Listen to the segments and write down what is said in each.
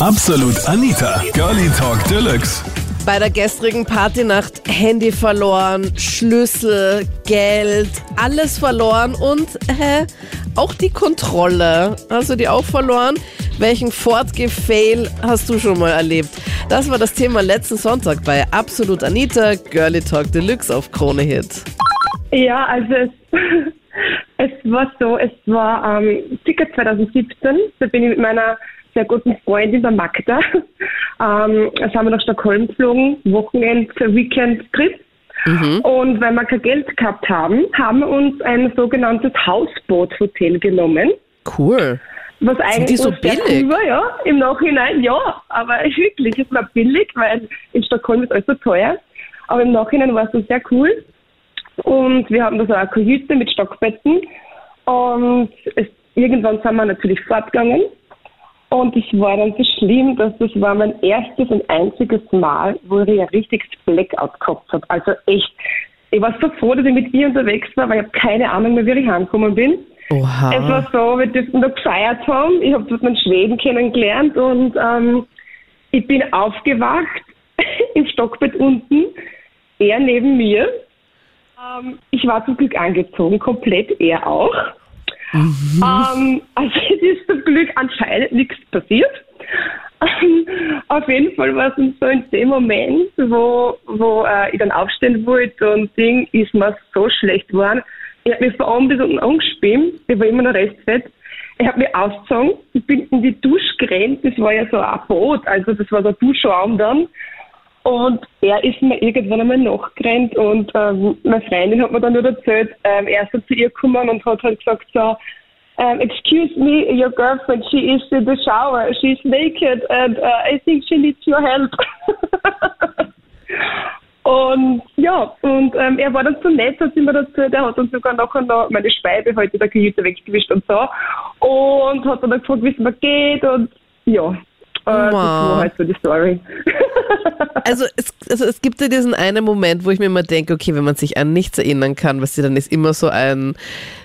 Absolut Anita, Girlie Talk Deluxe. Bei der gestrigen Partynacht Handy verloren, Schlüssel, Geld, alles verloren und äh, auch die Kontrolle. Hast du die auch verloren? Welchen Fortgefail hast du schon mal erlebt? Das war das Thema letzten Sonntag bei Absolut Anita, Girlie Talk Deluxe auf Krone Hit. Ja, also es, es war so, es war ähm, circa 2017, da bin ich mit meiner sehr guten Freundin, der Magda, ähm, sind wir nach Stockholm geflogen, Wochenend, Weekend-Trip. Mhm. Und weil wir kein Geld gehabt haben, haben wir uns ein sogenanntes Hausboot-Hotel genommen. Cool. Was die eigentlich so sehr billig? Cool war, ja. Im Nachhinein ja, aber wirklich, es war billig, weil in Stockholm ist alles so teuer. Aber im Nachhinein war es so sehr cool. Und wir haben da so eine Kajüte mit Stockbetten. Und es, irgendwann sind wir natürlich fortgegangen. Und es war dann so schlimm, dass das war mein erstes und einziges Mal, wo ich ein richtiges Blackout gehabt habe. Also echt, ich war so froh, dass ich mit ihr unterwegs war, weil ich habe keine Ahnung mehr, wie ich heimgekommen bin. Oha. Es war so, wir durften da gefeiert haben. Ich habe dort einen Schweden kennengelernt und ähm, ich bin aufgewacht im Stockbett unten, er neben mir. Ähm, ich war zum Glück angezogen, komplett er auch. Ähm, also es ist zum Glück anscheinend nichts passiert. Ähm, auf jeden Fall war es so in dem Moment, wo, wo äh, ich dann aufstehen wollte und Ding, ist mir so schlecht geworden. Ich habe mich von oben bis unten angespielt, ich war immer noch restfett. Ich habe mich ausgezogen, ich bin in die Dusche gerannt, das war ja so ein Boot, also das war so ein Duschraum dann. Und er ist mir irgendwann einmal nachgerannt und ähm, meine Freundin hat mir dann nur erzählt, ähm, er ist zu ihr gekommen und hat halt gesagt so, um, excuse me, your girlfriend, she is in the shower, she's naked and uh, I think she needs your help. und ja, und ähm, er war dann so nett, hat sie mir erzählt, er hat dann sogar nachher noch meine Schweibe heute in der Kajüte weggewischt und so. Und hat dann gefragt, wie es mir geht und ja, äh, das war halt so die Story. Also es, also es gibt ja diesen einen Moment, wo ich mir immer denke, okay, wenn man sich an nichts erinnern kann, was dann ist immer so ein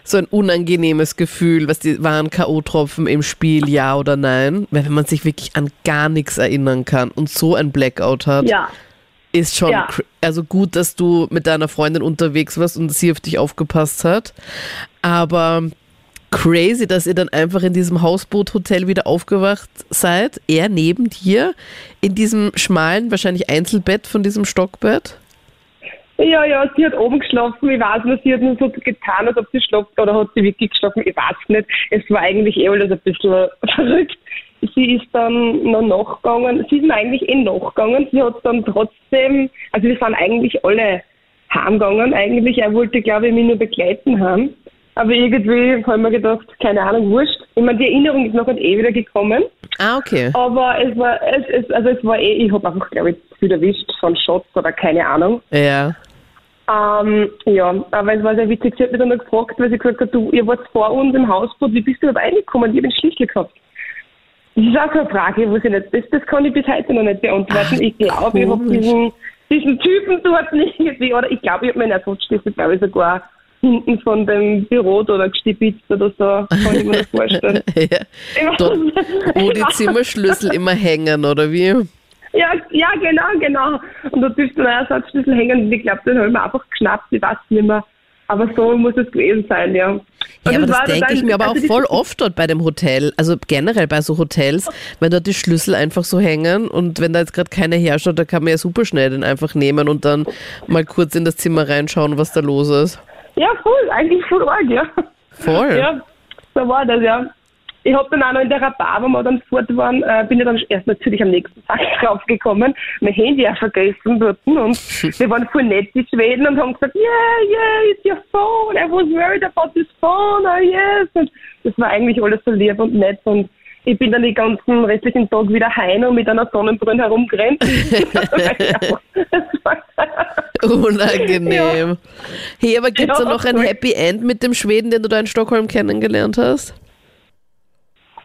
so ein unangenehmes Gefühl, was die waren K.O.-Tropfen im Spiel, ja oder nein? Weil wenn man sich wirklich an gar nichts erinnern kann und so ein Blackout hat, ja. ist schon Ja. also gut, dass du mit deiner Freundin unterwegs warst und sie auf dich aufgepasst hat. Aber crazy, dass ihr dann einfach in diesem Hausboot-Hotel wieder aufgewacht seid. Er neben dir in diesem schmalen, wahrscheinlich Einzelbett von diesem Stockbett. Ja, ja, sie hat oben geschlafen. Ich weiß nicht, sie hat nur so getan, als ob sie schlaft oder hat sie wirklich geschlafen. Ich weiß nicht. Es war eigentlich eh alles ein bisschen verrückt. Sie ist dann noch nachgegangen. Sie ist mir eigentlich eh nachgegangen. Sie hat dann trotzdem, also wir sind eigentlich alle heimgegangen. Eigentlich, er wollte, glaube ich, mich nur begleiten haben. Aber irgendwie habe ich mir gedacht, keine Ahnung, wurscht. Ich meine, die Erinnerung ist nachher eh wieder gekommen. Ah, okay. Aber es war, es, es, also es war eh, ich habe einfach, glaube ich, viel erwischt von Shots oder keine Ahnung. Ja. Ähm, ja, aber es war sehr witzig. Sie hat mich dann noch gefragt, weil sie gesagt hat, du, ihr wart vor uns im Hausboot, wie bist du überhaupt reingekommen? Ich habe den Schlüssel gehabt. Das ist auch so eine Frage, wo ich nicht, das, das kann ich bis heute noch nicht beantworten. ich glaube, ich habe diesen, diesen Typen dort nicht irgendwie, oder ich glaube, ich habe meinen Ersatzschlüssel, glaube ich, sogar hinten von dem Büro da gestibitzt oder so, kann ich mir das vorstellen. ja. Dort, wo die Zimmerschlüssel immer hängen, oder wie? Ja, ja, genau, genau. Und da dürfte ein Ersatzschlüssel hängen und ich glaube, den habe ich mir einfach geschnappt, ich weiß nicht mehr. Aber so muss es gewesen sein, ja. Und Ja, aber das war denke ich mir aber auch also voll das- oft dort bei dem Hotel, also generell bei so Hotels, wenn dort die Schlüssel einfach so hängen und wenn da jetzt gerade keiner herschaut, da kann man ja super schnell den einfach nehmen und dann mal kurz in das Zimmer reinschauen, was da los ist. Ja, voll, eigentlich voll arg, ja. Voll. Ja, so war das, ja. Ich habe dann auch noch in der Bar, wo wir dann fort waren, äh, bin ich dann erst natürlich am nächsten Tag draufgekommen, mein Handy auch vergessen dort und wir waren voll nett, die Schweden, und haben gesagt, yeah, yeah, it's your phone, I was worried about this phone, oh yes. Und das war eigentlich alles so lieb und nett und ich bin dann den ganzen restlichen Tag wieder heim und mit einer Sonnenbrille herumgerannt. Unangenehm. Hey, aber gibt es da Ja, noch ein voll. Happy End mit dem Schweden, den du da in Stockholm kennengelernt hast?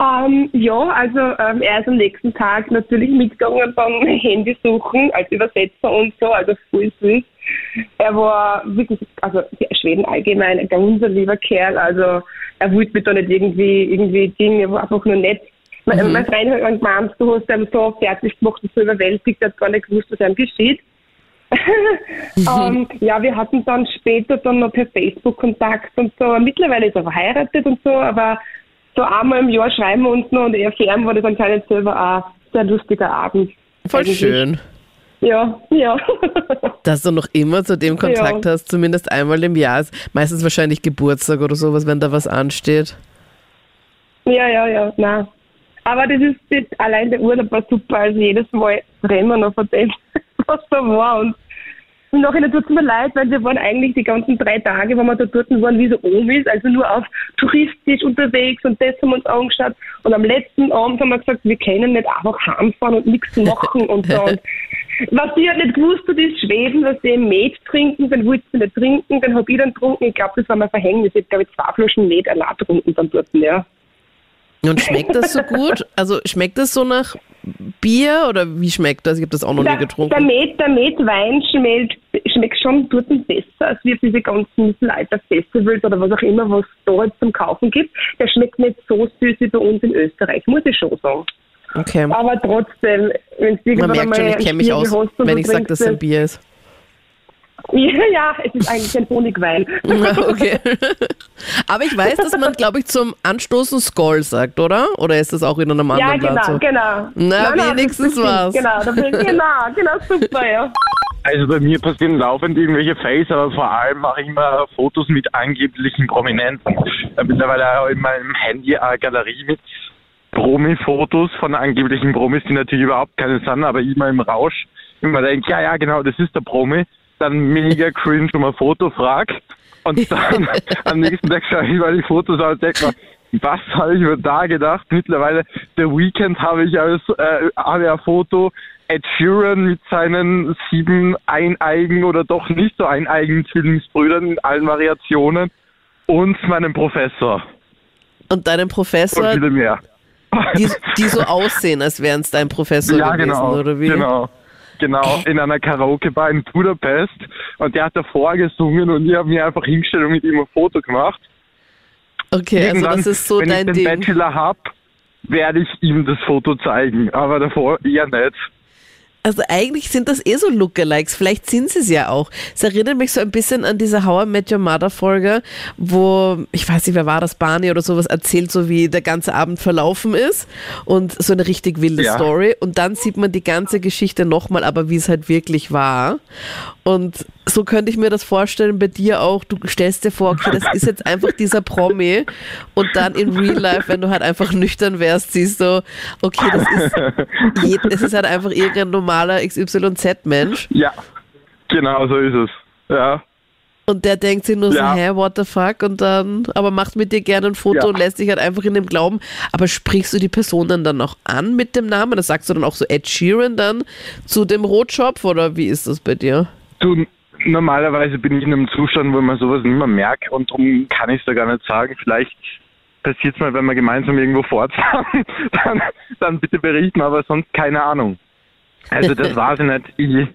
Ähm, ja, also ähm, er ist am nächsten Tag natürlich mitgegangen beim Handy suchen als Übersetzer und so, also voll süß. Er war wirklich, also Schweden allgemein, ein ganz lieber Kerl, also er wollte mich da nicht irgendwie, irgendwie Ding, er war einfach nur nett. Mein, mein Freund hat gemeint, du hast ihn so fertig gemacht und so überwältigt, er hat gar nicht gewusst, was ihm geschieht. ähm, ja, wir hatten dann später dann noch per Facebook Kontakt und so. Mittlerweile ist er verheiratet und so, aber so einmal im Jahr schreiben wir uns noch und eher fern war das anscheinend selber auch ein sehr lustiger Abend. Voll eigentlich. schön, Ja, ja. dass du noch immer zu dem Kontakt Ja. hast, zumindest einmal im Jahr. Ist meistens wahrscheinlich Geburtstag oder sowas, wenn da was ansteht. ja, ja, ja, nein. Aber das ist das, allein der Urlaub war super. Also jedes Mal reden wir noch von dem, was da war. Und im Nachhinein tut es mir leid, weil wir waren eigentlich die ganzen drei Tage, wo wir da dort waren, wie so Omis, also nur auf touristisch unterwegs und das haben wir uns angeschaut. Und am letzten Abend haben wir gesagt, wir können nicht einfach heimfahren und nichts machen und so. Und was sie halt nicht gewusst hat, ist Schweden, dass sie Met trinken, dann wollte sie nicht trinken, dann habe ich dann getrunken. Ich glaube, das war mein Verhängnis. Ich habe, glaube ich, zwei Flaschen Met allein getrunken dann dort, ja. Und schmeckt das so gut? Also schmeckt das so nach Bier oder wie schmeckt das? Ich habe das auch noch nie Der, der getrunken. Met, der Metwein schmeckt, schmeckt schon dort besser als auf diese ganzen Mittelalter-Festivals oder was auch immer, was es da jetzt zum Kaufen gibt. Der schmeckt nicht so süß wie bei uns in Österreich, muss ich schon sagen. Okay. Aber trotzdem, wenn Man irgendwann merkt schon, ich kenne mich aus, wenn ich sage, dass es ein Bier ist. Ja, ja, es ist eigentlich ein Honigwein. okay. Aber ich weiß, dass man, glaube ich, zum Anstoßen Skoll sagt, oder? Oder ist das auch in einem ja, anderen genau, Land so? genau. Na, das wenigstens stimmt. was. Genau, genau, genau, super, ja. Also bei mir passieren laufend irgendwelche Fails, aber vor allem mache ich immer Fotos mit angeblichen Prominenten. Mittlerweile auch in meinem Handy eine Galerie mit Promi-Fotos von angeblichen Promis, die natürlich überhaupt keine sind, aber immer im Rausch immer denke, ja, ja, genau, das ist der Promi. Dann mega cringe um ein Foto frag und dann am nächsten Tag schaue ich mal die Fotos an und denke mir, was habe ich mir da gedacht? Mittlerweile, der Weekend habe ich als äh, habe ein Foto Ed Sheeran mit seinen sieben eineigen oder doch nicht so eineigen Zwillingsbrüdern in allen Variationen und meinem Professor Und deinem und Professor, viele mehr. die, die so aussehen, als wären es dein Professor ja, gewesen, genau, oder wie? genau. Genau, in einer Karaoke-Bar in Budapest. Und der hat davor gesungen und ich habe mir einfach hingestellt und mit ihm ein Foto gemacht. Okay, also Irgendwann, das ist so wenn dein ich den Ding. Bachelor hab, werde ich ihm das Foto zeigen. Aber davor eher nicht. Also eigentlich sind das eh so Lookalikes, vielleicht sind sie es ja auch. Es erinnert mich so ein bisschen an diese How I Met Your Mother Folge, wo, ich weiß nicht, wer war das, Barney oder sowas, erzählt so, wie der ganze Abend verlaufen ist und so eine richtig wilde Ja. Story und dann sieht man die ganze Geschichte nochmal, aber wie es halt wirklich war. Und so könnte ich mir das vorstellen bei dir auch, du stellst dir vor, okay, das ist jetzt einfach dieser Promi und dann in Real Life, wenn du halt einfach nüchtern wärst, siehst du, okay, das ist, es ist halt einfach irgendein normaler XYZ-Mensch Ja, genau so ist es. Ja. und der denkt sich nur Ja. so, hä, what the fuck und dann, aber macht mit dir gerne ein Foto Ja. und lässt dich halt einfach in dem Glauben, aber sprichst du die Person dann, dann noch an mit dem Namen? Das sagst du dann auch so Ed Sheeran dann zu dem Rotschopf oder wie ist das bei dir? Du, normalerweise bin ich in einem Zustand, wo man sowas nicht mehr merkt und darum kann ich es da gar nicht sagen. Vielleicht passiert es mal, wenn wir gemeinsam irgendwo fortfahren, dann, dann bitte berichten, aber sonst keine Ahnung. Also das weiß ich nicht. Ich,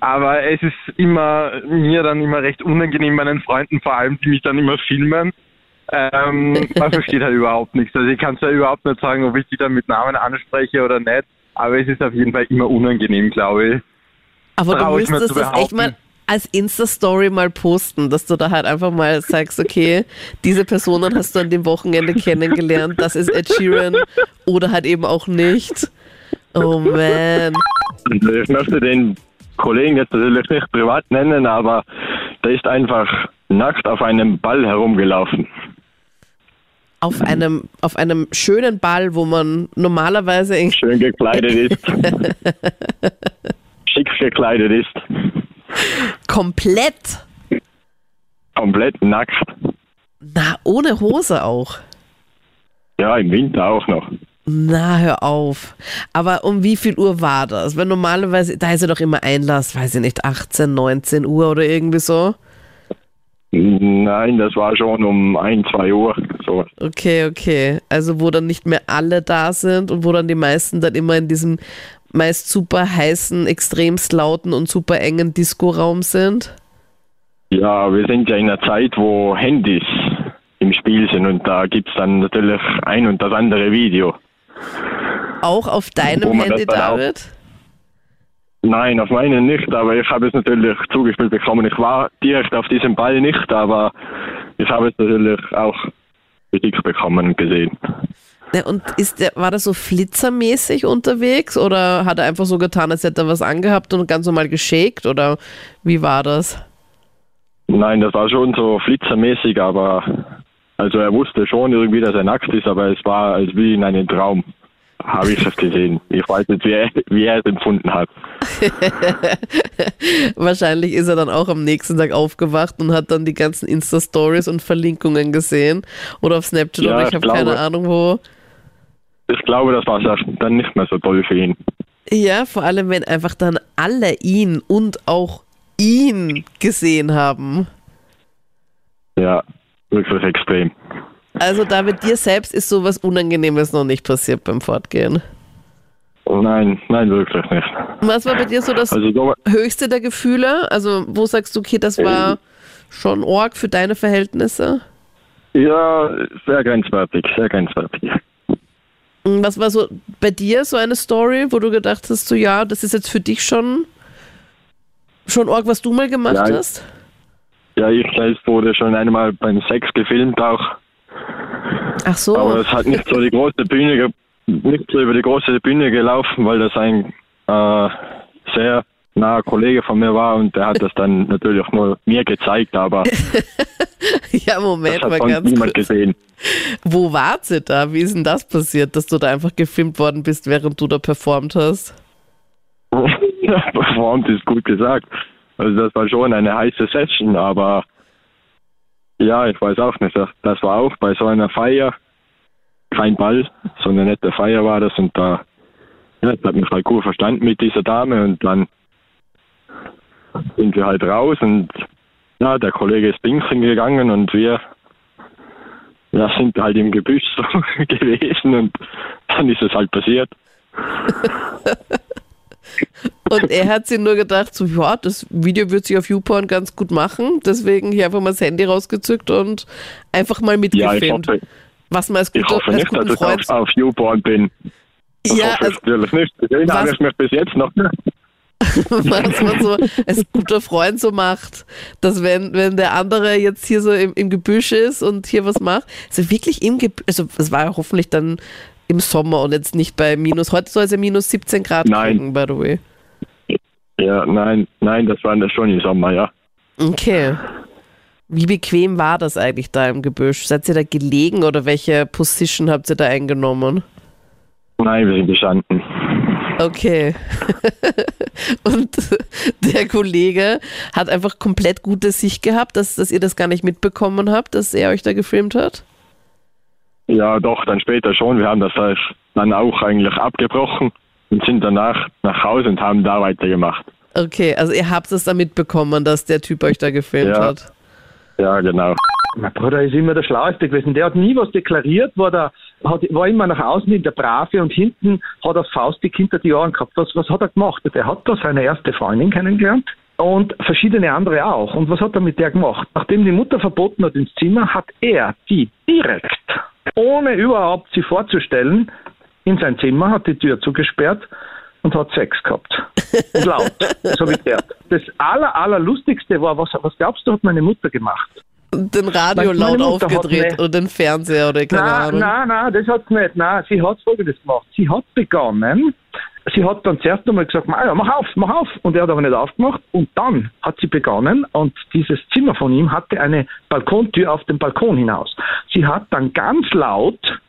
aber es ist immer mir dann immer recht unangenehm, meinen Freunden vor allem, die mich dann immer filmen. Ähm, man versteht halt überhaupt nichts. Also ich kann es ja überhaupt nicht sagen, ob ich die dann mit Namen anspreche oder nicht. Aber es ist auf jeden Fall immer unangenehm, glaube ich. Aber du Trau mir müsstest das echt mal als Insta-Story mal posten, dass du da halt einfach mal sagst, okay, diese Personen hast du an dem Wochenende kennengelernt, das ist Ed Sheeran oder halt eben auch nicht. Oh man. Ich möchte den Kollegen jetzt natürlich nicht privat nennen, aber der ist einfach nackt auf einem Ball herumgelaufen. Auf einem, auf einem schönen Ball, wo man normalerweise Schön gekleidet ist. Schick gekleidet ist. komplett, Komplett nackt. na, ohne Hose auch. Ja, im Winter auch noch. Na, hör auf. Aber um wie viel Uhr war das? Weil normalerweise, da ist ja doch immer Einlass, weiß ich nicht, 18, 19 Uhr oder irgendwie so. Nein, das war schon um 1, 2 Uhr. So. Okay, okay. Also wo dann nicht mehr alle da sind und wo dann die meisten dann immer in diesem meist super heißen, extremst lauten und super engen Diskoraum sind. Ja, wir sind ja in einer Zeit, wo Handys im Spiel sind und da gibt es dann natürlich ein und das andere Video. Auch auf deinem Handy, David? Nein, auf meinen nicht, aber ich habe es natürlich zugespielt bekommen. Ich war direkt auf diesem Ball nicht, aber ich habe es natürlich auch geschickt bekommen gesehen. Ne, Und ist der, war das so flitzermäßig unterwegs oder hat er einfach so getan, als hätte er was angehabt und ganz normal geschakt oder wie war das? Nein, das war schon so flitzermäßig, aber also er wusste schon irgendwie, dass er nackt ist, aber es war als wie in einem Traum. Habe ich es gesehen. Ich weiß nicht, wie er, wie er es empfunden hat. Wahrscheinlich ist er dann auch am nächsten Tag aufgewacht und hat dann die ganzen Insta-Stories und Verlinkungen gesehen oder auf Snapchat Ja, oder ich habe keine. Ahnung wo. Ich glaube, das war dann nicht mehr so toll für ihn. Ja, vor allem wenn einfach dann alle ihn und auch ihn gesehen haben. Ja, wirklich extrem. Also David, dir selbst ist sowas Unangenehmes noch nicht passiert beim Fortgehen. Nein, nein, wirklich nicht. Was war bei dir so das Also so, höchste der Gefühle? Also wo sagst du, okay, das war schon Org für deine Verhältnisse? ja, sehr grenzwertig, sehr grenzwertig. Was war so bei dir so eine Story, wo du gedacht hast, so ja, das ist jetzt für dich schon schon Org, was du mal gemacht Ja, hast? Ja, ich selbst wurde schon einmal beim Sex gefilmt auch, Ach so. aber es hat nicht so die große Bühne, nicht so über die große Bühne gelaufen, weil das ein äh, sehr naher Kollege von mir war und der hat das dann natürlich nur mir gezeigt, aber ja, das Moment hat mal ganz niemand kurz. gesehen. Wo wart ihr da? Wie ist denn das passiert, dass du da einfach gefilmt worden bist, während du da performt hast? Performt ist gut gesagt. Also das war schon eine heiße Session, aber ja, ich weiß auch nicht. Das war auch bei so einer Feier kein Ball, so eine nette Feier war das und da ja, ich habe mich halt gut verstanden mit dieser Dame und dann sind wir halt raus und ja, der Kollege ist pinkeln gegangen und wir ja, sind halt im Gebüsch so gewesen und dann ist es halt passiert. Und er hat sich nur gedacht, so, ja, das Video wird sich auf YouPorn ganz gut machen. Deswegen hier einfach mal das Handy rausgezückt und einfach mal Ja, ich mitgefilmt. hoffe, was man als, Ich guter, hoffe als nicht, dass ich Freund. auf, auf Newborn bin. Das ja, hoffe also, ich natürlich nicht. Was- habe ich mich bis jetzt noch was man so als guter Freund so macht, dass wenn, wenn der andere jetzt hier so im, im Gebüsch ist und hier was macht, also wirklich im Gebüsch, also es war ja hoffentlich dann im Sommer und jetzt nicht bei minus, heute soll es ja minus 17 Grad Nein. kriegen, by the way. Ja, nein, nein, das war das schon im Sommer, ja. Okay. Wie bequem war das eigentlich da im Gebüsch? Seid ihr da gelegen oder welche Position habt ihr da eingenommen? Nein, wir sind gestanden. Okay. Und der Kollege hat einfach komplett gute Sicht gehabt, dass, dass ihr das gar nicht mitbekommen habt, dass er euch da gefilmt hat? Ja, doch, dann später schon. Wir haben das dann auch eigentlich abgebrochen und sind danach nach Hause und haben da weitergemacht. Okay, also ihr habt es da mitbekommen, dass der Typ euch da gefilmt Ja. hat. Ja, genau. Mein Bruder ist immer der Schlaueste gewesen. Der hat nie was deklariert, war, der, hat, war immer nach außen in der Brave und hinten hat er faustig hinter die Ohren gehabt. Was, was hat er gemacht? Er hat da seine erste Freundin kennengelernt und verschiedene andere auch. Und was hat er mit der gemacht? Nachdem die Mutter verboten hat ins Zimmer, hat er die direkt, ohne überhaupt sie vorzustellen, in sein Zimmer, hat die Tür zugesperrt und hat Sex gehabt. Und laut, so wie der. Das aller, allerlustigste war, was, was glaubst du, hat meine Mutter gemacht? Den Radio laut aufgedreht oder den Fernseher oder keine Nein, Ahnung. nein, nein, das hat sie nicht. Nein, sie hat folgendes gemacht. Sie hat begonnen, sie hat dann zuerst einmal gesagt, "Ah ja, mach auf, mach auf. Und er hat aber nicht aufgemacht. Und dann hat sie begonnen und dieses Zimmer von ihm hatte eine Balkontür auf den Balkon hinaus. Sie hat dann ganz laut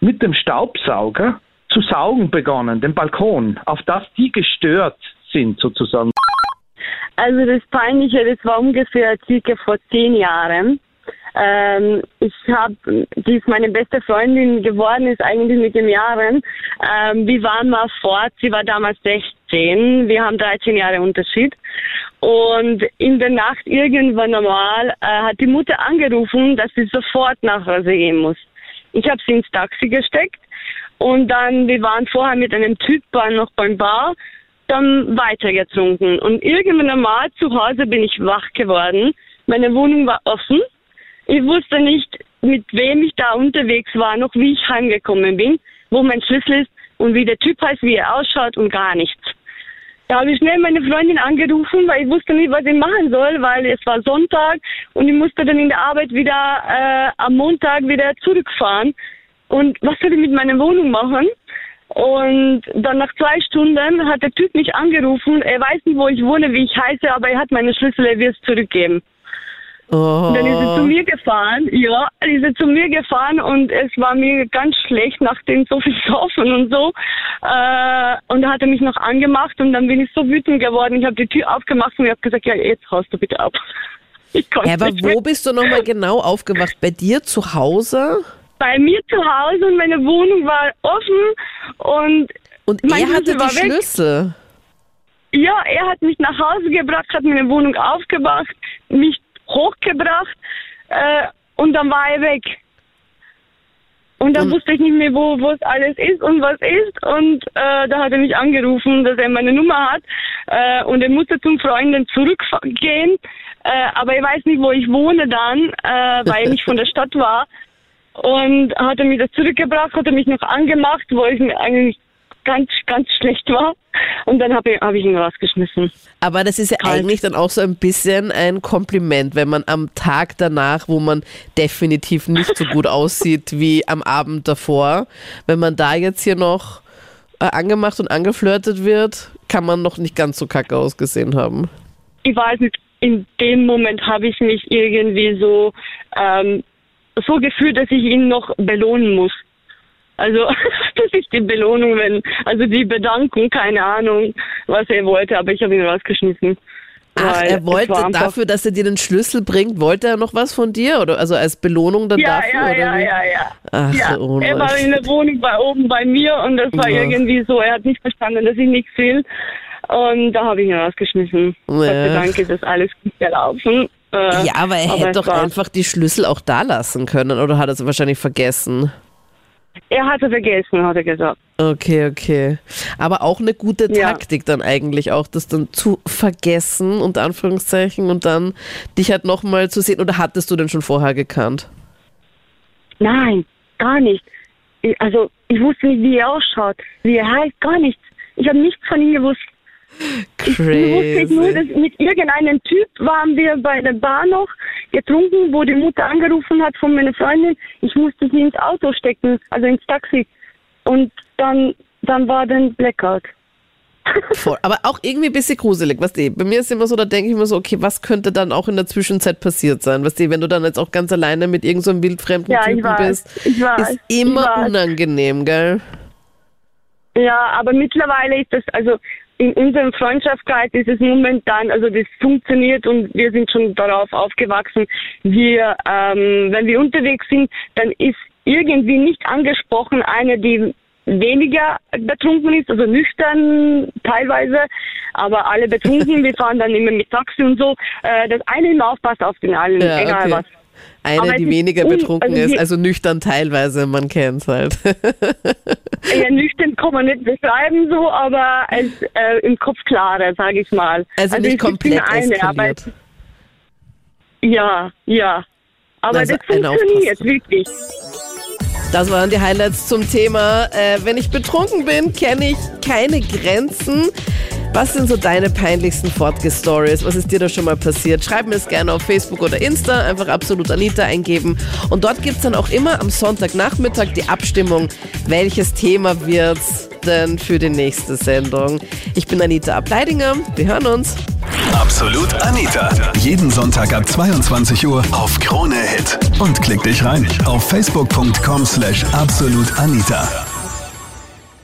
mit dem Staubsauger zu saugen begonnen, den Balkon, auf das die gestört sind sozusagen. Also das Peinliche, das war ungefähr circa vor zehn Jahren. Ähm, ich habe, die ist meine beste Freundin geworden, ist eigentlich mit den Jahren. Ähm, wir waren mal fort, sie war damals 16, wir haben 13 Jahre Unterschied. Und in der Nacht irgendwann normal äh, hat die Mutter angerufen, dass sie sofort nach Hause gehen muss. Ich habe sie ins Taxi gesteckt und dann, wir waren vorher mit einem Typ noch beim Bar, dann weitergetrunken. Und irgendwann einmal zu Hause bin ich wach geworden. Meine Wohnung war offen. Ich wusste nicht, mit wem ich da unterwegs war, noch wie ich heimgekommen bin. wo mein Schlüssel ist und wie der Typ heißt, wie er ausschaut und gar nichts. Da habe ich schnell meine Freundin angerufen, weil ich wusste nicht, was ich machen soll, weil es war Sonntag und ich musste dann in der Arbeit wieder äh, am Montag wieder zurückfahren. Und was soll ich mit meiner Wohnung machen? Und dann nach zwei Stunden hat der Typ mich angerufen. Er weiß nicht, wo ich wohne, wie ich heiße, aber er hat meine Schlüssel, er wird es zurückgeben. Oh. Und dann ist er zu mir gefahren, ja, dann ist er zu mir gefahren und es war mir ganz schlecht nach dem so viel Saufen und so. Äh, und da hat er mich noch angemacht und dann bin ich so wütend geworden. Ich habe die Tür aufgemacht und ich habe gesagt, ja, jetzt haust du bitte ab. Ich konnte Ja, aber nicht wo bist du nochmal genau aufgewacht? Bei dir zu Hause? Bei mir zu Hause und meine Wohnung war offen und Und er hatte Schlüssel die weg. Schlüssel. Ja, er hat mich nach Hause gebracht, hat meine Wohnung aufgemacht, mich hochgebracht äh, und dann war er weg. Und dann Und- wusste ich nicht mehr, wo es alles ist und was ist. Und äh, da hat er mich angerufen, dass er meine Nummer hat. Äh, und er musste zum Freunden zurückgehen. Äh, aber er weiß nicht, wo ich wohne dann, äh, weil er nicht von der Stadt war. Und hat er mich das zurückgebracht, hat er mich noch angemacht, wo ich mir eigentlich ganz, ganz schlecht war. Und dann habe ich, hab ich ihn rausgeschmissen. Aber das ist ja Kalt. eigentlich dann auch so ein bisschen ein Kompliment, wenn man am Tag danach, wo man definitiv nicht so gut aussieht wie am Abend davor, wenn man da jetzt hier noch äh, angemacht und angeflirtet wird, kann man noch nicht ganz so kacke ausgesehen haben. Ich weiß nicht, in dem Moment habe ich mich irgendwie so, ähm, so gefühlt, dass ich ihn noch belohnen muss. Also, das ist die Belohnung, wenn, also die Bedankung, keine Ahnung, was er wollte, aber ich habe ihn rausgeschmissen. Ach, er wollte dafür, dass er dir den Schlüssel bringt, wollte er noch was von dir? Oder also als Belohnung dann Ja, dafür? ja, oder ja, wie? ja, ja. Ach, ja. oh er war in der Wohnung bei oben bei mir und das war Ja. irgendwie so, er hat nicht verstanden, dass ich nichts will. Und da habe ich ihn rausgeschmissen. Ja. Gott sei Dank ist das alles gut gelaufen. Äh, Ja, aber er hätte es doch war- einfach die Schlüssel auch da lassen können, oder hat er es wahrscheinlich vergessen? Er hatte vergessen, hat er gesagt. Okay, okay. Aber auch eine gute Ja. Taktik dann eigentlich auch, das dann zu vergessen, unter Anführungszeichen, und dann dich halt nochmal zu sehen. Oder hattest du den schon vorher gekannt? Nein, gar nicht. Ich, also, ich wusste nicht, wie er ausschaut, wie er heißt, gar nichts. Ich habe nichts von ihm gewusst. Ich wusste nur, Crazy. mit irgendeinem Typ waren wir bei der Bar noch getrunken, wo die Mutter angerufen hat von meiner Freundin. Ich musste sie ins Auto stecken, also ins Taxi. Und dann, dann war dann Blackout. Voll. Aber auch irgendwie ein bisschen gruselig, weißt du? Bei mir ist immer so, da denke ich mir so, okay, was könnte dann auch in der Zwischenzeit passiert sein? Weißt du, wenn du dann jetzt auch ganz alleine mit irgendeinem so wildfremden Ja, Typen weiß, bist, weiß, ist immer unangenehm, gell? Ja, aber mittlerweile ist das, also in unserem Freundschaftskreis ist es momentan, also das funktioniert und wir sind schon darauf aufgewachsen. Wir, ähm, wenn wir unterwegs sind, dann ist irgendwie nicht angesprochen eine, die weniger betrunken ist, also nüchtern teilweise, aber alle betrunken. wir fahren dann immer mit Taxi und so, äh, dass eine immer aufpasst auf den allen, Ja, egal okay. was. Eine, die es weniger un- betrunken also ist, also nüchtern teilweise, man kennt's halt. Ja, nüchtern kann man nicht beschreiben so, aber es, äh, im Kopf klarer, sage ich mal. Also nicht es gibt komplett eine, eskaliert. Ja, ja. Aber Also das funktioniert wirklich. Das waren die Highlights zum Thema. Äh, wenn ich betrunken bin, kenne ich keine Grenzen. Was sind so deine peinlichsten Fortge-Stories? Was ist dir da schon mal passiert? Schreib mir es gerne auf Facebook oder Insta. Einfach absolut Anita eingeben. Und dort gibt es dann auch immer am Sonntagnachmittag die Abstimmung, welches Thema wird's denn für die nächste Sendung. Ich bin Anita Ableidinger. Wir hören uns. Absolut Anita. Jeden Sonntag ab 22 Uhr auf Krone Hit. Und klick dich rein auf facebook.com slash absolutanita.